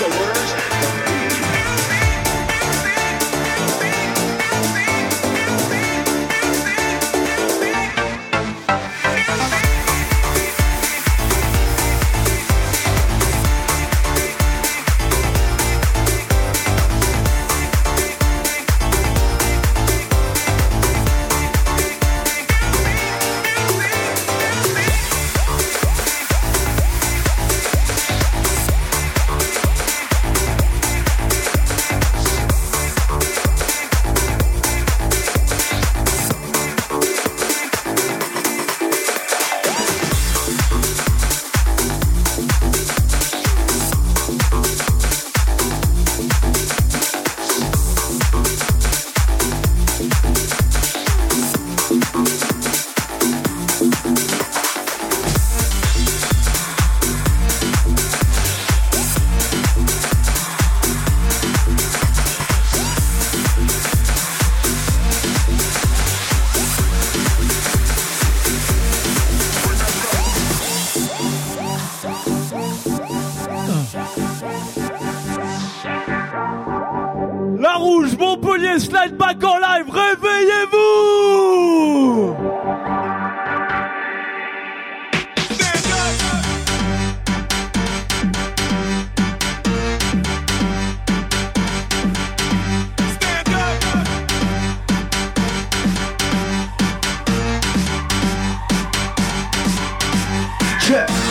the words ッ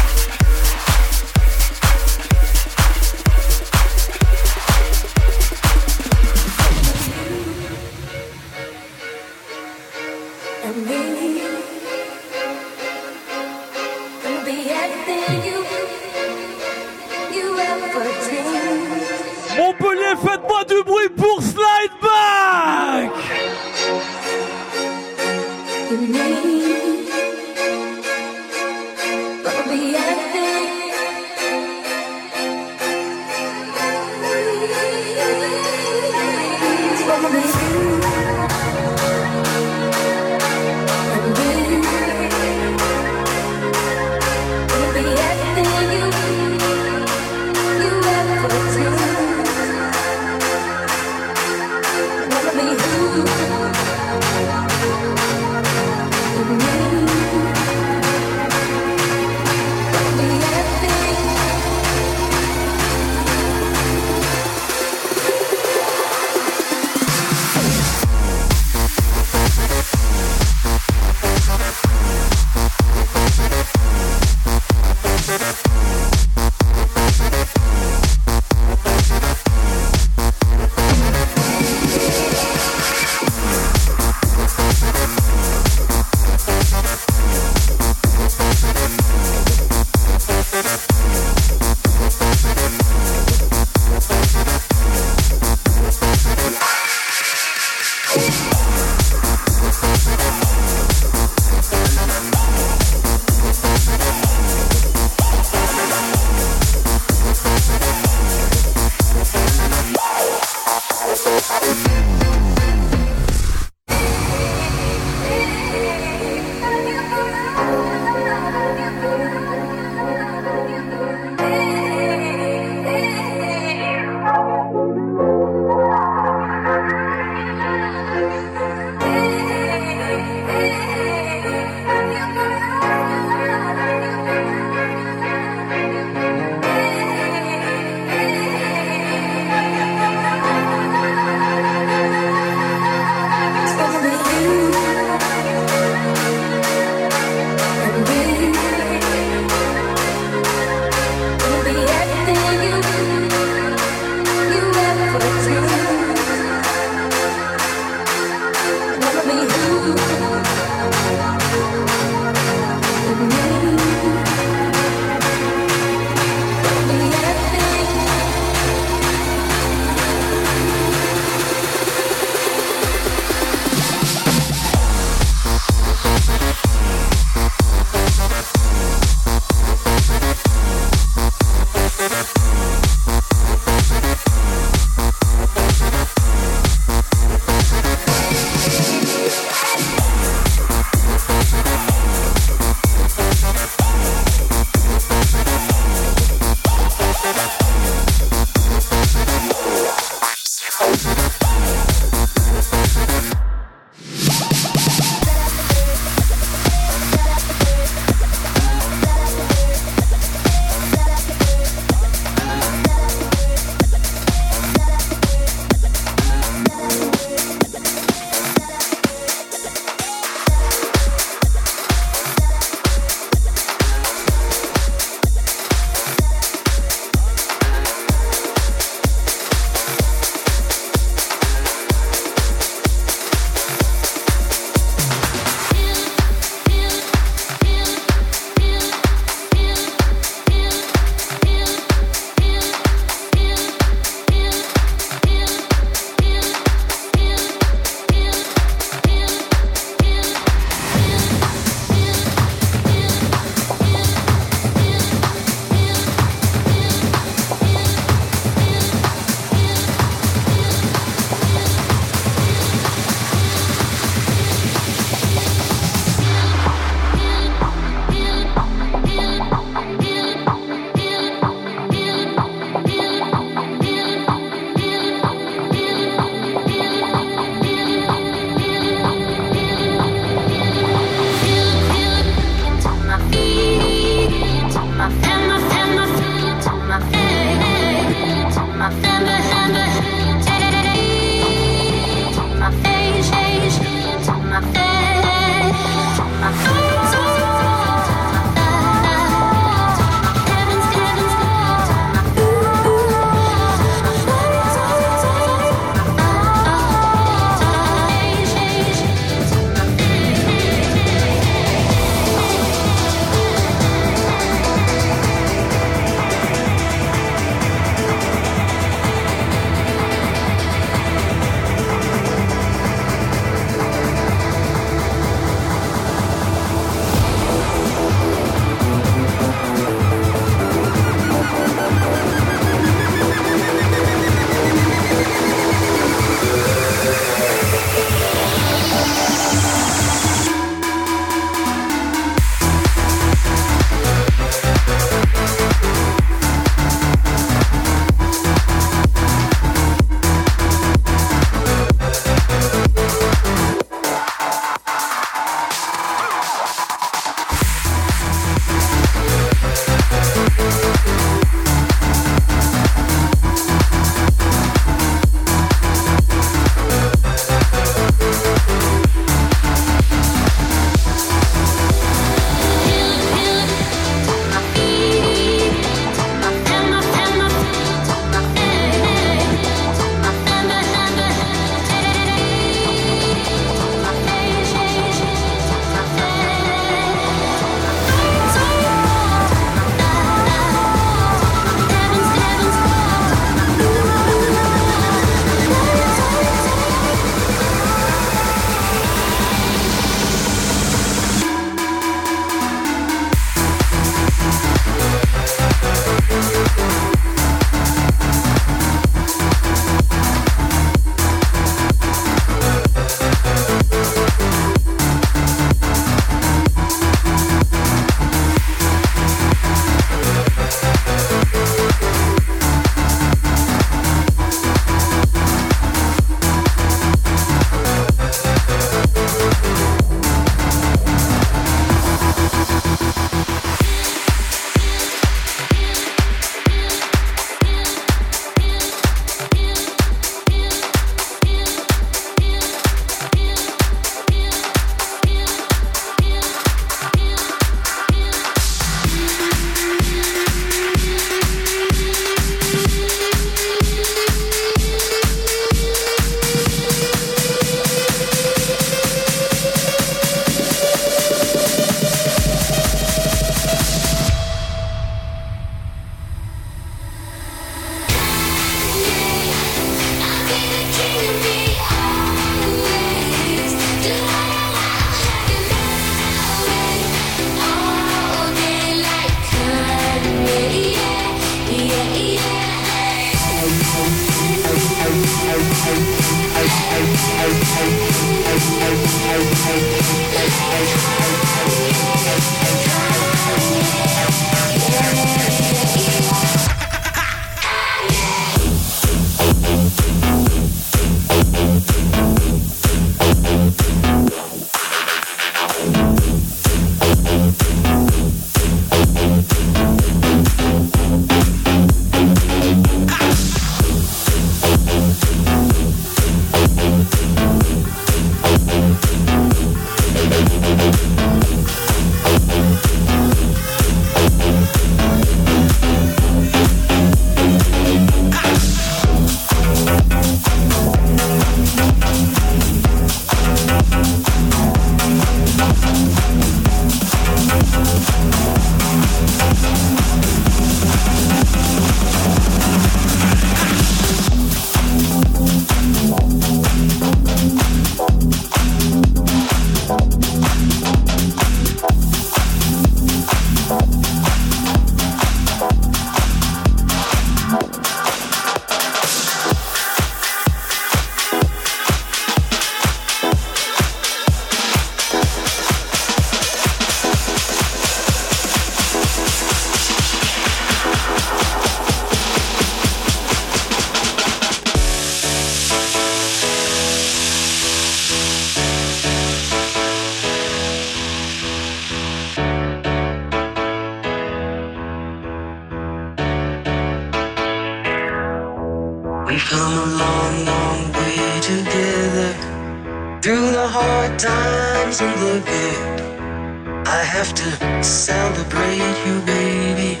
Times in the bed, I have to celebrate you, baby.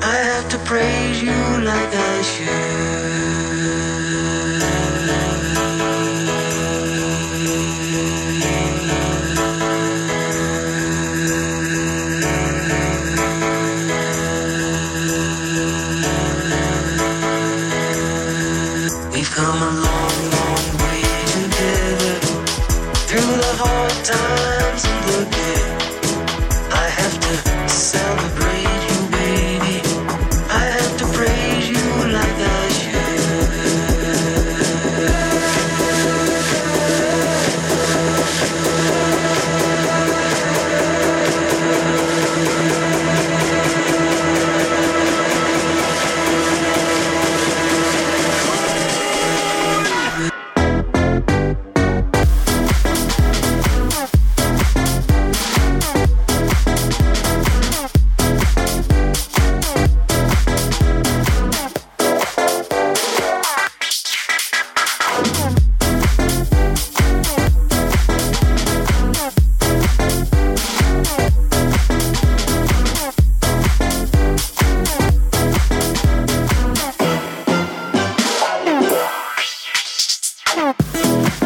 I have to praise you like I should. Yeah.